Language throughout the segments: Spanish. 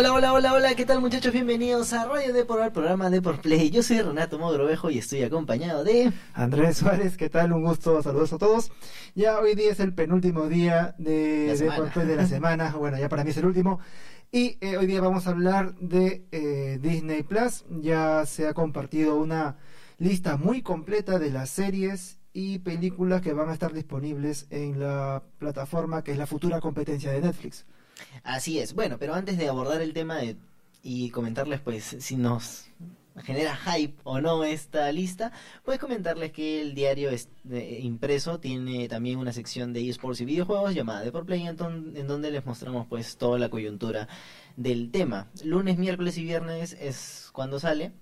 Hola, hola, hola, hola, ¿qué tal muchachos? Bienvenidos a Radio Depor, al programa Depor Play. Yo soy Renato Mogrovejo y estoy acompañado de... Andrés Suárez, ¿qué tal? Un gusto, saludos a todos. Ya hoy día es el penúltimo día de La semana. Depor Play de la semana, bueno, ya para mí es el último. Y eh, hoy día vamos a hablar de eh, Disney Plus. Ya se ha compartido una lista muy completa de las series y películas que van a estar disponibles en la plataforma que es la futura competencia de Netflix. Así es. Bueno, pero antes de abordar el tema de- y comentarles pues si nos genera hype o no esta lista, pues comentarles que el diario es- impreso tiene también una sección de esports y videojuegos llamada Depor Play en, en donde les mostramos pues toda la coyuntura del tema. Lunes, miércoles y viernes es cuando sale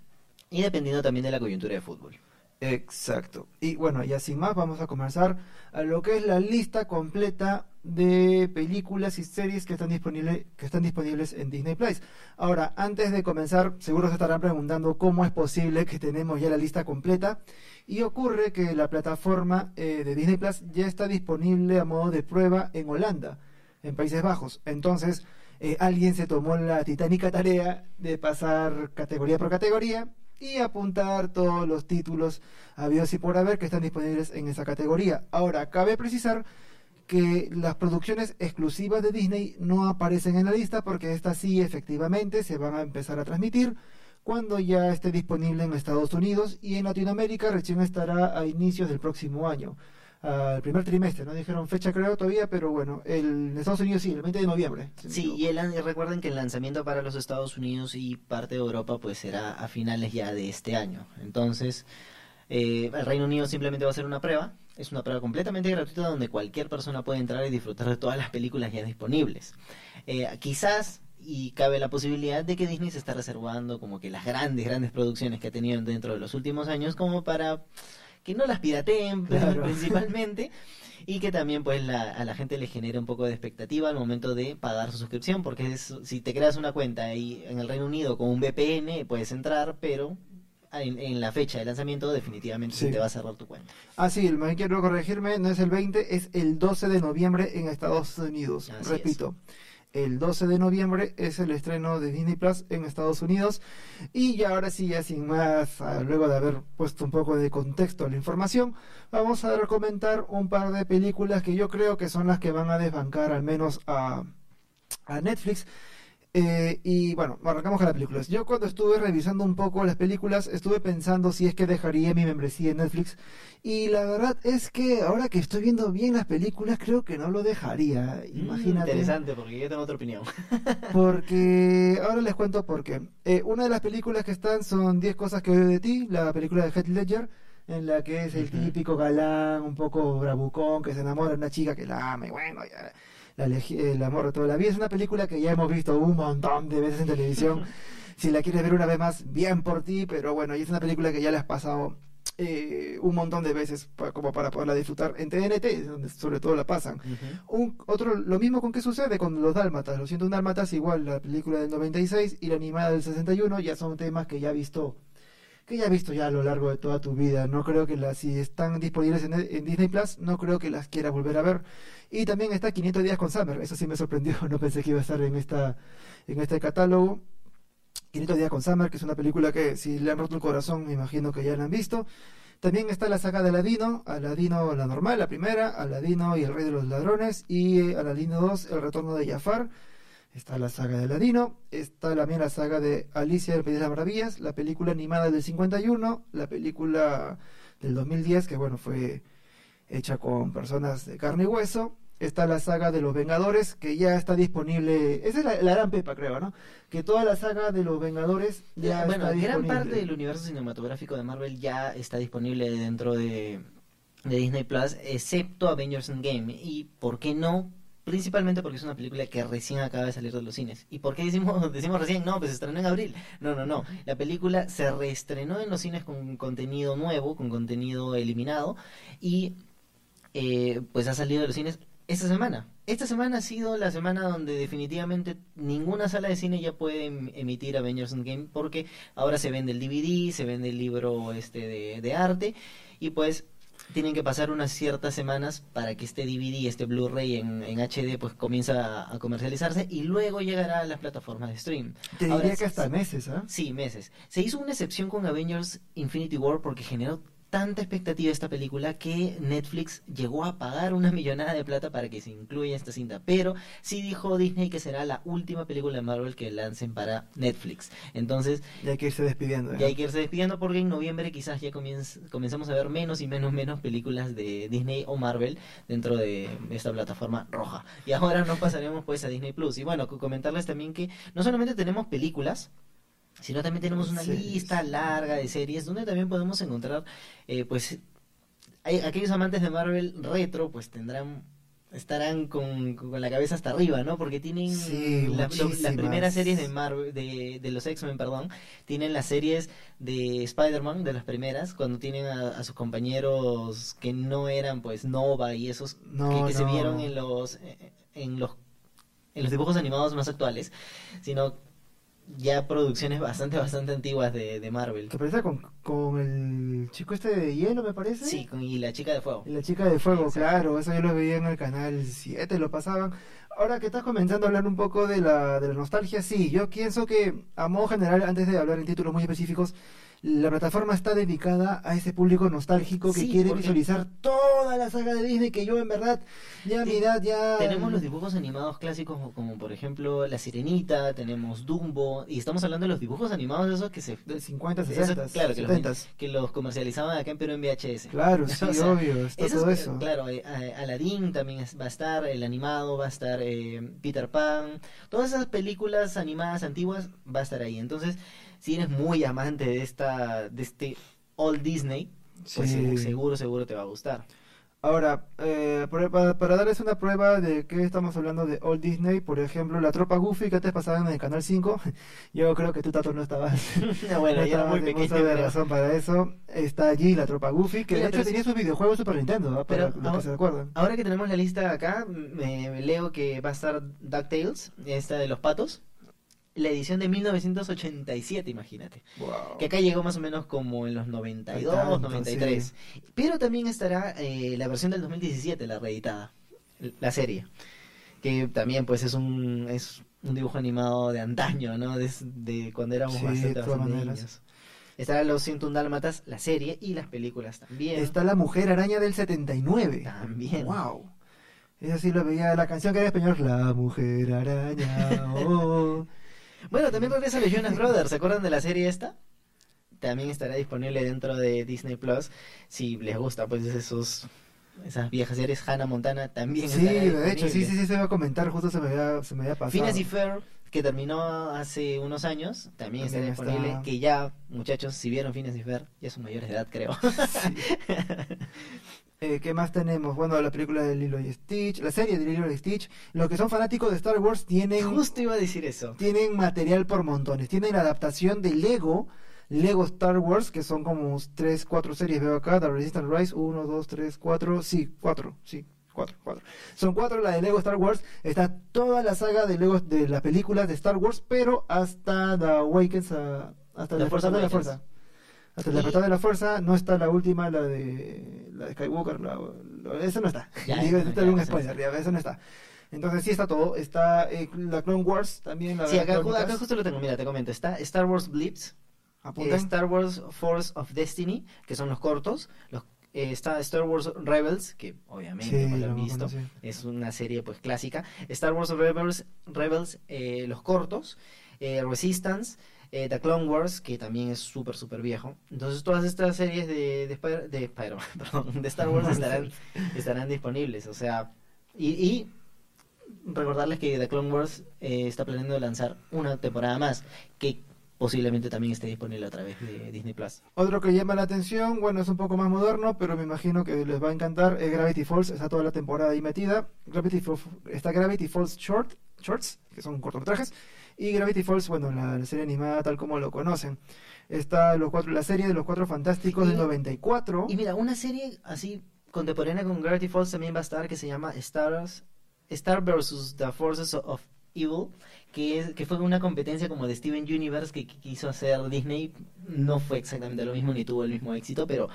y dependiendo también de la coyuntura de fútbol. Exacto. Y bueno, ya sin más, vamos a comenzar a lo que es la lista completa de películas y series que están disponibles que están disponibles en Disney Plus. Ahora, antes de comenzar, seguro se estarán preguntando cómo es posible que tenemos ya la lista completa. Y ocurre que la plataforma eh, de Disney Plus ya está disponible a modo de prueba en Holanda, en Países Bajos. Entonces, eh, alguien se tomó la titánica tarea de pasar categoría por categoría y apuntar todos los títulos habidos y por haber que están disponibles en esa categoría. Ahora, cabe precisar que las producciones exclusivas de Disney no aparecen en la lista porque estas sí efectivamente se van a empezar a transmitir cuando ya esté disponible en Estados Unidos y en Latinoamérica recién estará a inicios del próximo año. Al primer trimestre, no dijeron fecha creo todavía, pero bueno, el, en Estados Unidos sí, el 20 de noviembre. si Sí, y el, y recuerden que el lanzamiento para los Estados Unidos y parte de Europa pues será a finales ya de este año. Entonces, eh, el Reino Unido simplemente va a ser una prueba. Es una prueba completamente gratuita donde cualquier persona puede entrar y disfrutar de todas las películas ya disponibles. Eh, quizás, y cabe la posibilidad de que Disney se está reservando como que las grandes, grandes producciones que ha tenido dentro de los últimos años como para que no las pirateen Claro. principalmente y que también pues la- a la gente le genere un poco de expectativa al momento de pagar su suscripción porque es- si te creas una cuenta y en el Reino Unido con un VPN puedes entrar pero en, en la fecha de lanzamiento definitivamente se te va a cerrar tu cuenta Ah, sí, me quiero corregirme, no es el 20, es el 12 de noviembre en Estados Unidos. Así Repito, el 12 de noviembre es el estreno de Disney Plus en Estados Unidos. Y ya ahora sí, ya sin más, ah, luego de haber puesto un poco de contexto a la información, vamos a recomendar un par de películas que yo creo que son las que van a desbancar al menos a, a Netflix. Eh, y bueno, arrancamos con las películas. Yo cuando estuve revisando un poco las películas, estuve pensando si es que dejaría mi membresía en Netflix. Y la verdad es que ahora que estoy viendo bien las películas, creo que no lo dejaría. Imagínate. interesante porque yo tengo otra opinión Porque ahora les cuento por qué. Eh, una de las películas que están son 10 cosas que odio de ti, la película de Heath Ledger, en la que es el típico galán, un poco bravucón, que se enamora de una chica que la ama y bueno, ya, la el amor de toda la vida. Es una película que ya hemos visto un montón de veces en televisión. si la quieres ver una vez más, bien por ti, pero bueno, y es una película que ya la has pasado eh, un montón de veces pa- como para poderla disfrutar en TNT, donde sobre todo la pasan. Un, otro, lo mismo con qué sucede con los dálmatas. Los 101 dálmatas, igual la película del 96 y la animada del 61, ya son temas que ya has visto que ya has visto ya a lo largo de toda tu vida. No creo que las, si están disponibles en, Disney Plus, no creo que las quieras volver a ver. Y también está 500 días con Summer. Eso sí me sorprendió. No pensé que iba a estar en esta en este catálogo. 500 días con Summer, que es una película que si le han roto el corazón, me imagino que ya la han visto. También está la saga de Aladino, Aladino la normal, la primera, Aladino y el rey de los ladrones, y eh, Aladino 2, el retorno de Jafar. Está la saga de Aladino, está también la saga de Alicia del País de las Maravillas, la película animada del 51, la película del 2010, que bueno, fue hecha con personas de carne y hueso. Está la saga de los Vengadores, que ya está disponible. Esa es la, la gran pepa, creo, ¿no? Que toda la saga de los Vengadores ya bueno, está gran parte del universo cinematográfico de Marvel ya está disponible dentro de, de Disney Plus, excepto Avengers Endgame. Y por qué no, principalmente porque es una película que recién acaba de salir de los cines. ¿Y por qué decimos, decimos recién? No, pues se estrenó en abril. No, no, no. La película se reestrenó en los cines con contenido nuevo, con contenido eliminado. Y eh, pues ha salido de los cines esta semana. Esta semana ha sido la semana donde definitivamente ninguna sala de cine ya puede em- emitir Avengers Endgame porque ahora se vende el DVD, se vende el libro este de, de arte y pues tienen que pasar unas ciertas semanas para que este DVD, este Blu-ray en, en HD, pues comience a, a comercializarse y luego llegará a las plataformas de stream. Te Ahora, diría que hasta meses, ¿ah? Sí, meses. Se hizo una excepción con Avengers Infinity War porque generó tanta expectativa esta película que Netflix llegó a pagar una millonada de plata para que se incluya esta cinta. Pero sí dijo Disney que será la última película de Marvel que lancen para Netflix. Entonces Ya hay que irse despidiendo. ¿eh? ya hay que irse despidiendo porque en noviembre quizás ya comienz- comenzamos a ver menos y menos menos películas de Disney o Marvel dentro de esta plataforma roja. Y ahora nos pasaremos pues a Disney Plus. Y bueno, co- comentarles también que no solamente tenemos películas, sino también tenemos una Series. lista larga de series donde también podemos encontrar pues pues hay- aquellos amantes de Marvel retro pues tendrán estarán con, con la cabeza hasta arriba, ¿no? Porque tienen Sí, la- lo- las primeras series de Marvel, de, de los X-Men, perdón, tienen las series de Spider-Man, de las primeras, cuando tienen a, a sus compañeros que no eran pues Nova y esos No, que, que se vieron en los eh, en los en los dibujos animados más actuales, sino ya producciones bastante bastante antiguas de, de Marvel. Que parece con, con el chico este de hielo, me parece. Sí, con- y la chica de fuego. Y la chica de fuego, Exacto. claro, eso yo lo veía en el canal 7, lo pasaban. Ahora que estás comenzando a hablar un poco de la, de la nostalgia, sí, yo pienso que a modo general, antes de hablar en títulos muy específicos, la plataforma está dedicada a ese público nostálgico que Sí, quiere visualizar toda la saga de Disney que yo en verdad ya mi Sí, edad ya... Tenemos los dibujos animados clásicos como, como, por ejemplo La Sirenita, tenemos Dumbo y estamos hablando de los dibujos animados esos que se de 50, esos- 60, claro, que los, 70. que los comercializaban acá en Perú en VHS. Claro, sí, O sea, obvio, está Esos, todo eh, eso. Claro, eh, a- Aladdin también va a estar, el animado va a estar, eh, Peter Pan, todas esas películas animadas antiguas va a estar ahí. Entonces, si eres muy amante de esta, de este Old Disney, pues Sí. seguro, seguro, te va a gustar. Ahora, eh, para, para darles una prueba de que estamos hablando de Old Disney, por ejemplo, la tropa Goofy que antes pasaba en el canal 5, yo creo que tú, Tato, no estabas. bueno, no ya muy pequeño. de pero- razón para eso. Está allí la tropa Goofy, que Mira, de hecho tenía sus videojuegos Super Nintendo, ¿ah? para Pero los que se. Ahora que tenemos la lista acá, me me leo que va a estar DuckTales, esta de los patos, la edición de 1987, imagínate. Wow. Que acá llegó más o menos como en los 92, Tanto, 93. Pero también estará eh, la versión del 2017, la reeditada, la serie. Que también pues es un es un dibujo animado de antaño, ¿no? De, de cuando éramos Sí, bastante, niños. Estará Los 101 Dálmatas, la serie y las películas también. Está la Mujer Araña del 79. También. Wow. Eso sí lo veía, la canción que era en español, La Mujer Araña. oh. Bueno, también regresa los Jonas Brothers, ¿se acuerdan de la serie esta? También estará disponible dentro de Disney Plus. Si les gusta, pues esos esas viejas series, Hannah Montana también Sí, de hecho, sí, sí, sí, se va a comentar, justo se me había, se me había pasado. Phineas y Ferb, que terminó hace unos años, también estará También está. disponible. Que ya, muchachos, si vieron Phineas y Ferb, ya son mayores de edad, creo. Eh, ¿Qué más tenemos? Bueno, la película de Lilo y Stitch, la serie de Lilo y Stitch. Los que son fanáticos de Star Wars tienen, Justo iba a decir eso. tienen material por montones. Tienen la adaptación de Lego, Lego Star Wars, que son como 3, 4 series. Veo acá, The Resistance Rise, 1, 2, 3, 4, sí, 4, sí. Cuatro, cuatro. Son cuatro la de Lego Star Wars. Está toda la saga de Lego de las películas de Star Wars, pero hasta The Awakens, a- hasta despertar de la fuerza. Hasta Y- despertar de la fuerza no está la última, la de la de Skywalker, la, la- esa no está. Ya, Digo, es ya, un spoiler, ya, eso no está. Entonces sí está todo, está eh, la Clone Wars también, la Sí, acá, acá justo lo tengo, mira, te comento. Está Star Wars Blips. Eh, Star Wars Force of Destiny, que son los cortos. Los, eh, está Star Wars Rebels, que obviamente Sí, no lo han visto. Es una serie pues clásica. Star Wars Rebels, Rebels eh, los cortos. eh, Resistance. Eh, The Clone Wars, que también es súper, súper viejo. Entonces todas estas series de, de, Spider- de perdón, de Star Wars estarán, estarán disponibles. O sea, y, y recordarles que The Clone Wars eh, está planeando lanzar una temporada más, que posiblemente también esté disponible a través de Disney Plus. Otro que llama la atención, bueno, es un poco más moderno, pero me imagino que les va a encantar, es Gravity Falls, está toda la temporada ahí metida. Gravity Falls, está Gravity Falls Short, Shorts, que son cortometrajes, y Gravity Falls, bueno, la, la serie animada tal como lo conocen. Está los cuatro, la serie de los cuatro fantásticos Y- del 94. Y mira, una serie así contemporánea con Gravity Falls también va a estar que se llama Stars, Star vs. The Forces of Evil, que, es, que fue una competencia como de Steven Universe que, que quiso hacer Disney. No fue exactamente lo mismo ni tuvo el mismo éxito, pero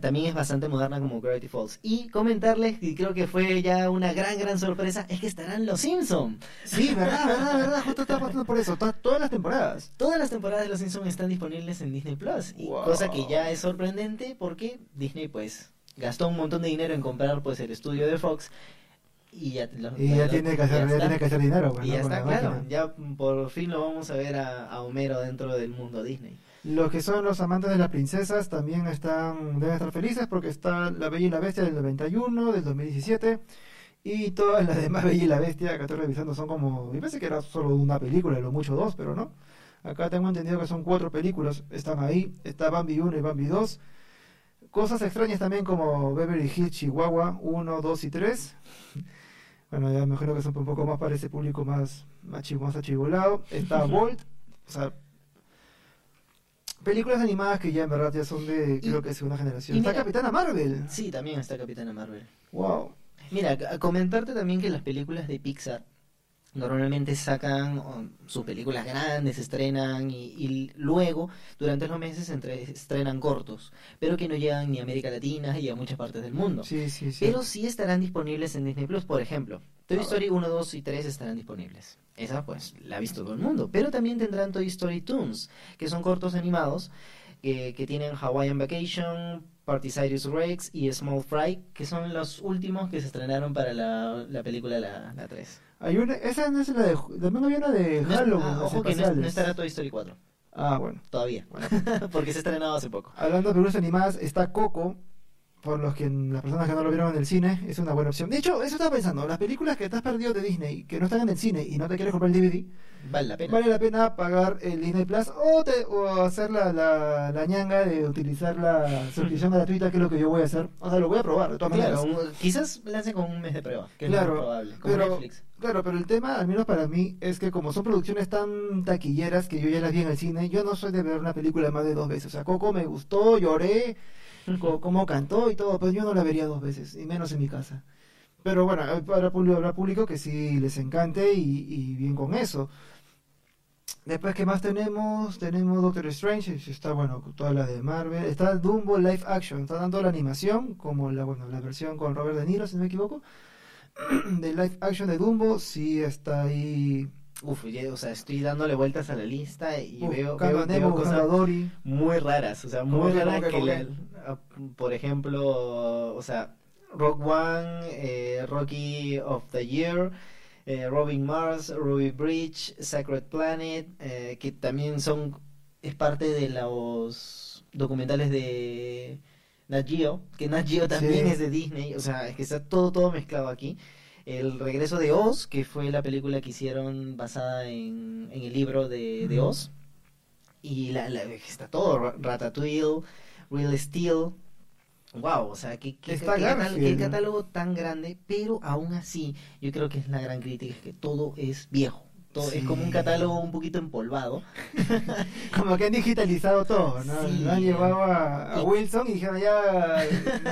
también es bastante moderna como Gravity Falls. Y comentarles, y creo que fue ya una gran, gran sorpresa, es que estarán los Simpsons. Sí, verdad, verdad, verdad. Justo estaba pasando por eso. to- Todas las temporadas. Todas las temporadas de Los Simpsons están disponibles en Disney Plus. Y Wow. cosa que ya es sorprendente porque Disney pues gastó un montón de dinero en comprar pues el estudio de Fox y ya, lo- Y ya lo- tiene que hacer, ya tiene que hacer dinero. pues, Y ¿no? ya está, la claro. máquina. Ya por fin lo vamos a ver a, a Homero dentro del mundo Disney. Los que son los amantes de las princesas también están deben estar felices porque está La Bella y la Bestia del 91, del 2017 y todas las demás Bella y la Bestia que estoy revisando son como, me parece que era solo una película, lo mucho dos, pero no. Acá tengo entendido que son cuatro películas, están ahí, está Bambi 1 y Bambi 2. Cosas extrañas también como Beverly Hills Chihuahua 1, 2 y 3. Bueno, ya me imagino que son un poco más para ese público más, más, más achigolado. Está Bolt, o sea, películas animadas que ya en verdad ya son de, creo que segunda generación. Está mira- Capitana Marvel. Sí, también está Capitana Marvel. Wow. Mira, a comentarte también que las películas de Pixar normalmente sacan um, sus películas grandes, estrenan y, y luego durante los meses entre, estrenan cortos, pero que no llegan ni a América Latina y a muchas partes del mundo. Sí, sí, sí. Pero sí estarán disponibles en Disney Plus, por ejemplo. Toy Story 1, 2 y 3 estarán disponibles. Esa pues la ha visto todo el mundo. Pero también tendrán Toy Story Toons, que son cortos animados que, que tienen Hawaiian Vacation, Party Cyrus Rex y Small Fry, que son los últimos que se estrenaron para la, la película la, la 3. Hay una, esa no es la de, también había una de No Halloween. ah, ojo que no, no estará Toy Story 4, Ah, bueno. todavía, bueno. porque se ha estrenado hace poco. Hablando de películas animadas, está Coco. Por los que las personas que no lo vieron en el cine, es una buena opción. De hecho, eso estaba pensando, las películas que has perdido de Disney, que no están en el cine y no te quieres comprar el DVD, Vale la pena. vale la pena pagar el Disney Plus o, te- o hacer la, la, la ñanga de utilizar la suscripción gratuita, que es lo que yo voy a hacer. O sea, lo voy a probar, de todas Claro, maneras. quizás lance con un mes de prueba, que es Claro, lo más probable, como pero- Netflix. Claro, pero el tema, al menos para mí, es que como son producciones tan taquilleras que yo ya las vi en el cine, yo no soy de ver una película más de dos veces. O sea, Coco me gustó, lloré, co- cómo cantó y todo, pues yo no la vería dos veces, y menos en mi casa. Pero bueno, hay para público, habrá público que sí les encante y, y bien con eso. Después, ¿qué más tenemos? Tenemos Doctor Strange, está bueno, toda la de Marvel. Está Dumbo Live Action, está dando la animación, como la, bueno, la versión con Robert De Niro, si no me equivoco. de live action de Dumbo, sí está ahí. Uf, ya, o sea, estoy dándole vueltas a la lista y veo, veo, veo cosas muy raras, o sea, ¿Cómo muy raras que, que, la- ah, por ejemplo, o sea, Rock One, eh, Rocky of the Year, eh, Robin Mars, Ruby Bridge, Sacred Planet, eh, que también son, es parte de los documentales de Nat Geo, que Nat Geo también Sí. es de Disney, o sea, es que está todo, todo mezclado aquí. El regreso de Oz, que fue la película que hicieron basada en, en el libro de, de. Oz. Y la, la- está todo, Ra- Ratatouille, Real Steel. Wow, o sea, qué, qué, Está qué Garfield. qué catálogo tan grande, pero aún así, yo creo que es la gran crítica, es que todo es viejo. Todo, Es como un catálogo un poquito empolvado. Como que han digitalizado todo, ¿no? Sí. Lo han llevado a, a Y- Wilson y dijeron, ya,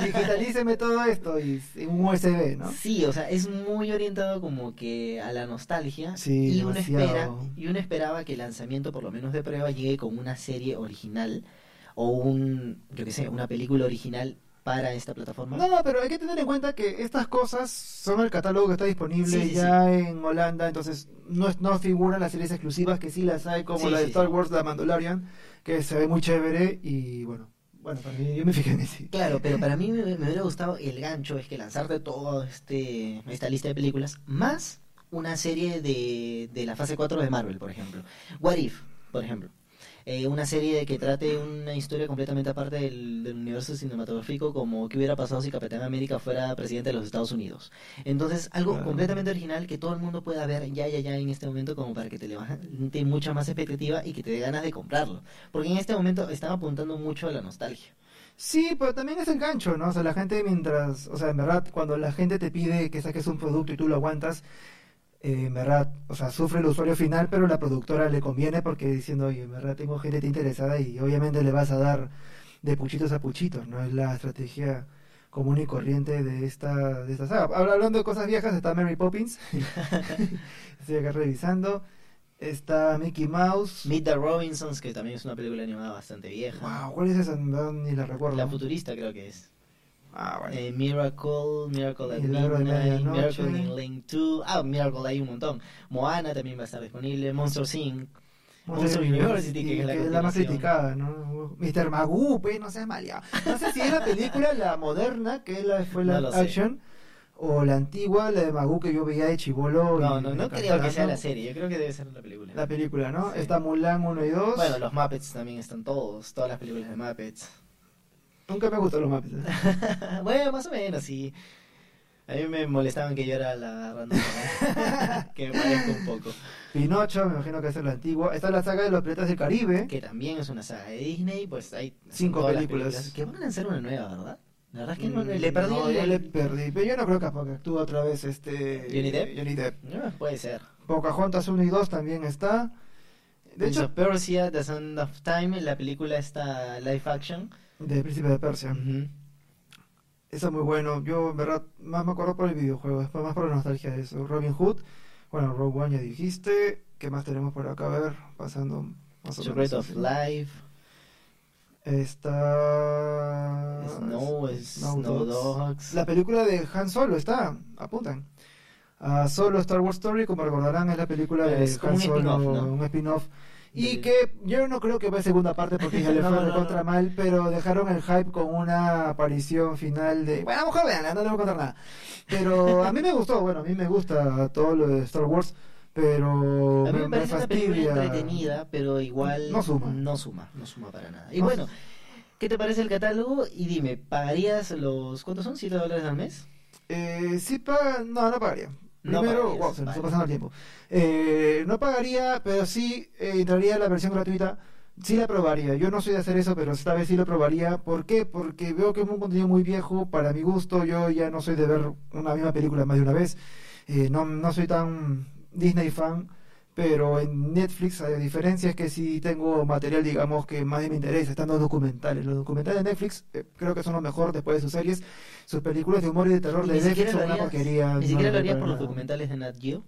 digitalíceme todo esto y un USB, ¿no? Sí, o sea, es muy orientado como que a la nostalgia. Sí, y uno espera, y uno esperaba que el lanzamiento, por lo menos de prueba, llegue con una serie original o un, yo qué sé, una película original para esta plataforma. No, pero hay que tener en cuenta que estas cosas son el catálogo que está disponible Sí, sí, ya en Holanda, entonces no, no figuran las series exclusivas que sí las hay, como Sí, la de Star. Wars, la Mandalorian, que se ve muy chévere y bueno, bueno, para mí, yo me fijé en ese. Claro, pero para mí me, me hubiera gustado el gancho, es que lanzarte toda este, esta lista de películas, más una serie de, de la fase 4 de Marvel, por ejemplo. What If, por ejemplo. Eh, una serie de que trate una historia completamente aparte del, del universo cinematográfico, como qué hubiera pasado si Capitán América fuera presidente de los Estados Unidos. Entonces, algo completamente original que todo el mundo pueda ver ya, ya, ya en este momento, como para que te levante mucha más expectativa y que te dé ganas de comprarlo. Porque en este momento están apuntando mucho a la nostalgia. Sí, pero también es el gancho, ¿no? O sea, la gente mientras, o sea, en verdad, cuando la gente te pide que saques un producto y tú lo aguantas, eh, en verdad, o sea, sufre el usuario final, pero la productora le conviene porque diciendo, oye, en verdad tengo gente interesada y obviamente le vas a dar de puchitos a puchitos, ¿no? Es la estrategia común y corriente de esta, de esta saga. Hablando de cosas viejas, está Mary Poppins. Estoy acá revisando. Está Mickey Mouse. Meet the Robinsons, que también es una película animada bastante vieja. Wow, ¿cuál es esa? No, Ni la recuerdo. La futurista creo que es. Ah, bueno. Eh, Miracle, Miracle at Midnight. Miracle in Link 2. Ah, Miracle hay un montón. Moana también va a estar disponible. Monster Inc. Monster University, que es la más continuación. criticada, ¿no? Mr. Magoo, pues, no seas maleado. No sé si es la película, la moderna, que es la, fue la No lo sé. action, o la antigua, la de Magoo que yo veía de chivolo. No, y no, no creo que sea la serie. Yo creo que debe ser la película. La película, ¿no? Sí. Está Mulan 1 y 2. Bueno, los Muppets también están todos. Todas las películas de Muppets. Nunca me gustó los Muppets. ¿eh? bueno, más o menos, sí. A mí me molestaban que yo era la random. que me parezco un poco. Pinocho, me imagino que es la antigua. Está la saga de los piratas del Caribe. Que también es una saga de Disney. Pues hay Cinco todas las películas. Que van a lanzar una nueva, ¿verdad? La verdad es que no, Mm, le perdí no, el... yo le perdí. Pero yo no creo que porque actúa otra vez este... ¿Johnny Depp? Johnny Depp. No, puede ser. Pocahontas 1 y 2 también está. De Prince hecho, of Persia, The Sound of Time, la película está live action. De Príncipe de Persia. Ujú. Eso es muy bueno. Yo, en verdad, más me acuerdo por el videojuego, después más por la nostalgia de eso. Robin Hood, bueno, Rogue One ya dijiste. ¿Qué más tenemos por acá? A ver, pasando más o Secret menos. of. Life, Está. Snow, Snow, Dogs. La película de Han Solo está, apuntan. Ah, Solo Star Wars Story, como recordarán, es la película de Es Han un Solo, un spin-off. Y que yo no creo que va a segunda parte porque ya le No, fue no, de contra no. mal, pero dejaron el hype con una aparición final de. Bueno, mejor veanla, no le voy a contar nada. Pero a mí me gustó, bueno, a mí me gusta todo lo de Star Wars, pero A mí me parece una película entretenida, pero igual No suma. no suma, no suma para nada. Y No bueno, ¿qué te parece el catálogo? Y dime, ¿pagarías los cuántos son? ¿7 dólares al mes? Eh, sí paga, no, no pagaría. No Primero, pagarías, wow, se nos está pasando el tiempo. Eh, no pagaría, pero sí eh, entraría la versión gratuita. Sí la probaría. Yo no soy de hacer eso, pero esta vez sí lo probaría. ¿Por qué? Porque veo que es un contenido muy viejo para mi gusto. Yo ya no soy de ver una misma película más de una vez. Eh, no, no soy tan Disney fan. Pero en Netflix, a diferencia es que sí tengo material, digamos, que más me interesa. Están los documentales. Los documentales de Netflix eh, creo que son lo mejor después de sus series. Sus películas de humor y de terror Y de Netflix son una porquería. Ni no siquiera me lo harías por los documentales de Nat Geo.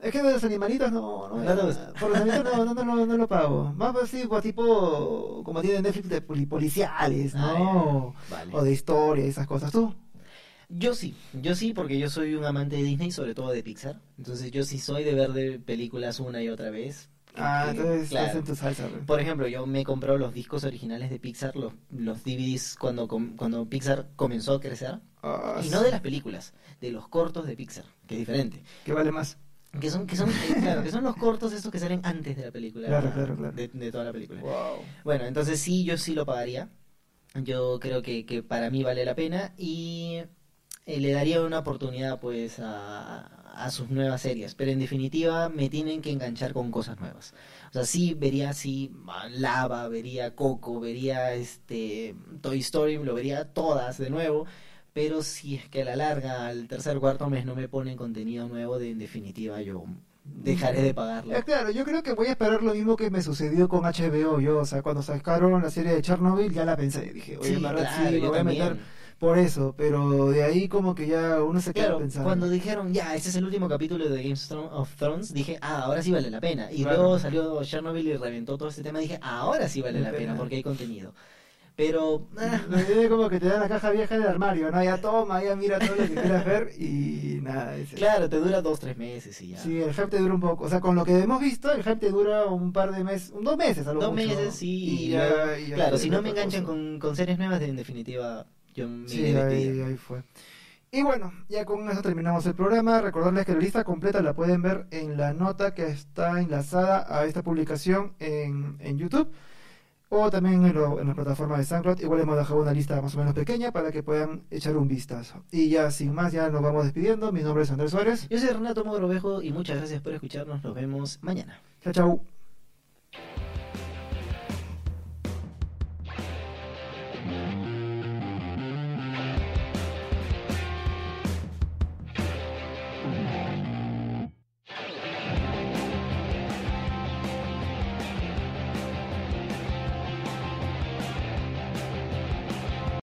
Es que de los animalitos no, no, No gusta. por los animalitos no, no, no, lo- no lo pago. Más así, tipo, como tiene Netflix de poli- policiales, Ah, ¿no? Vale. O de historia esas cosas. ¿Tú? Yo sí, yo sí, porque yo soy un amante de Disney, sobre todo de Pixar. Entonces yo sí soy de ver de películas una y otra vez. Ah, Que- entonces claro. estás en tu salsa. pues. Por ejemplo, yo me he comprado los discos originales de Pixar, los, los DVDs, cuando, cuando Pixar comenzó a crecer. Ah, Y sí. no de las películas, de los cortos de Pixar, que es diferente. ¿Qué vale más? Que son, que son, eh, claro, que son los cortos esos que salen antes de la película. Claro, claro, claro. De, de toda la película. Wow. Bueno, entonces sí, yo sí lo pagaría. Yo creo que, que para mí vale la pena y eh, le daría una oportunidad pues a, a sus nuevas series. Pero en definitiva me tienen que enganchar con cosas nuevas. O sea, sí vería así ah, Lava, vería Coco, vería este Toy Story, lo vería todas de nuevo. Pero si es que a la larga, al tercer cuarto mes no me ponen contenido nuevo, de, en definitiva yo dejaré de pagarlo. Eh, claro, yo creo que voy a esperar lo mismo que me sucedió con HBO. Yo, o sea, cuando sacaron la serie de Chernobyl, ya la pensé. Dije, oye, Sí, verdad, claro, sí, me voy a meter por eso. Pero de ahí, como que ya uno se queda Claro, pensando. cuando dijeron, ya, este es el último capítulo de Game of Thrones, dije, ah, ahora sí vale la pena. Y Claro. luego salió Chernobyl y reventó todo este tema, dije, ah, ahora sí vale la la pena pena. porque hay contenido. Pero, es como que te dan la caja vieja del armario, ¿no? Ya toma, ya mira todo lo que quieras ver y nada. es eso. claro, te dura dos, tres meses y ya. Sí, el hype te dura un poco. O sea, con lo que hemos visto, el hype te dura un par de meses, dos meses a lo Dos mucho. meses, sí. Y y ya, luego- y ya claro, si no me enganchan con, con series nuevas, en definitiva, yo me Sí, ahí fue. Y bueno, ya con eso terminamos el programa. Recordarles que la lista completa la pueden ver en la nota que está enlazada a esta publicación en, en YouTube o también en, lo- en la plataforma de SoundCloud. Igual hemos dejado una lista más o menos pequeña para que puedan echar un vistazo. Y ya sin más, ya nos vamos despidiendo. Mi nombre es Andrés Suárez. Yo soy Renato Mogrovejo y muchas gracias por escucharnos. Nos vemos mañana. Chao, chao.